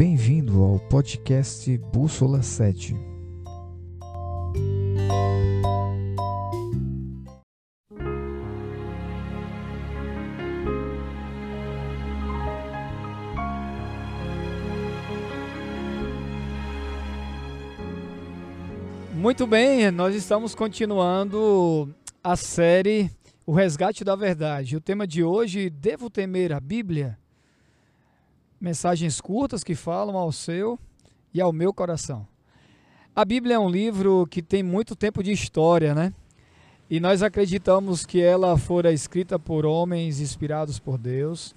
bem-vindo ao podcast Bússola 7. Muito bem, nós estamos continuando a série O Resgate da Verdade. O tema de hoje, Devo Temer a Bíblia? Mensagens curtas que falam ao seu e ao meu coração. A Bíblia é um livro que tem muito tempo de história, né? E nós acreditamos que ela fora escrita por homens inspirados por Deus.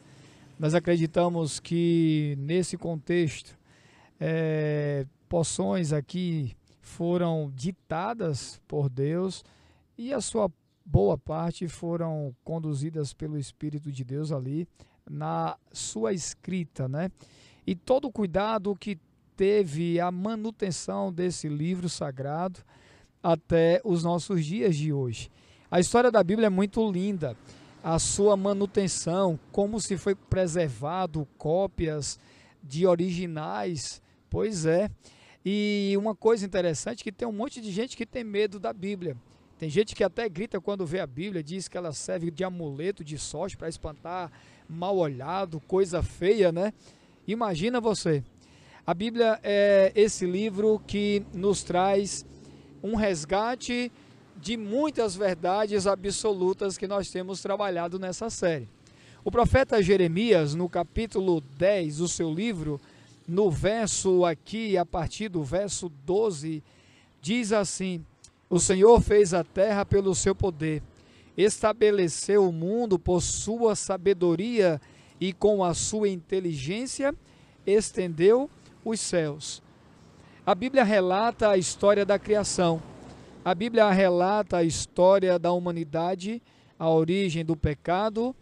Nós acreditamos que nesse contexto, é, poções aqui foram ditadas por Deus e a sua boa parte foram conduzidas pelo Espírito de Deus ali na sua escrita, né? E todo o cuidado que teve a manutenção desse livro sagrado até os nossos dias de hoje. A história da Bíblia é muito linda. A sua manutenção, como se foi preservado cópias de originais, pois é. E uma coisa interessante que tem um monte de gente que tem medo da Bíblia. Tem gente que até grita quando vê a Bíblia, diz que ela serve de amuleto, de sorte para espantar mal olhado, coisa feia, né? Imagina você. A Bíblia é esse livro que nos traz um resgate de muitas verdades absolutas que nós temos trabalhado nessa série. O profeta Jeremias, no capítulo 10 do seu livro, no verso aqui, a partir do verso 12, diz assim: O Senhor fez a terra pelo seu poder, estabeleceu o mundo por sua sabedoria e com a sua inteligência estendeu os céus. A Bíblia relata a história da criação. A Bíblia relata a história da humanidade, a origem do pecado,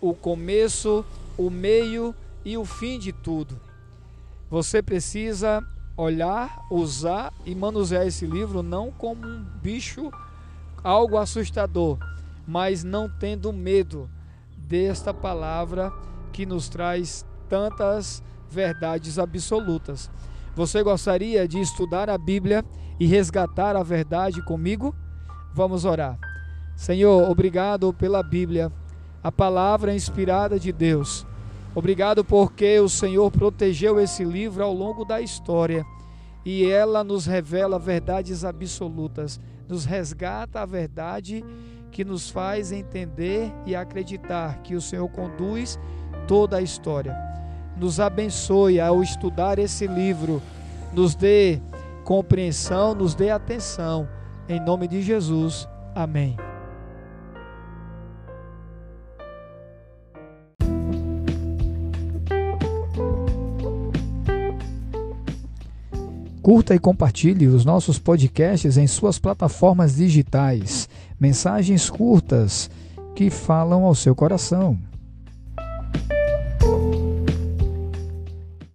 o começo, o meio e o fim de tudo. Você precisa olhar, usar e manusear esse livro não como um bicho, algo assustador, mas não tendo medo desta palavra que nos traz tantas verdades absolutas. Você gostaria de estudar a Bíblia e resgatar a verdade comigo? Vamos orar. Senhor, obrigado pela Bíblia, a palavra inspirada de Deus Obrigado porque o Senhor protegeu esse livro ao longo da história e ela nos revela verdades absolutas, nos resgata a verdade que nos faz entender e acreditar que o Senhor conduz toda a história. Nos abençoe ao estudar esse livro, nos dê compreensão, nos dê atenção. Em nome de Jesus. Amém. Curta e compartilhe os nossos podcasts em suas plataformas digitais. Mensagens curtas que falam ao seu coração.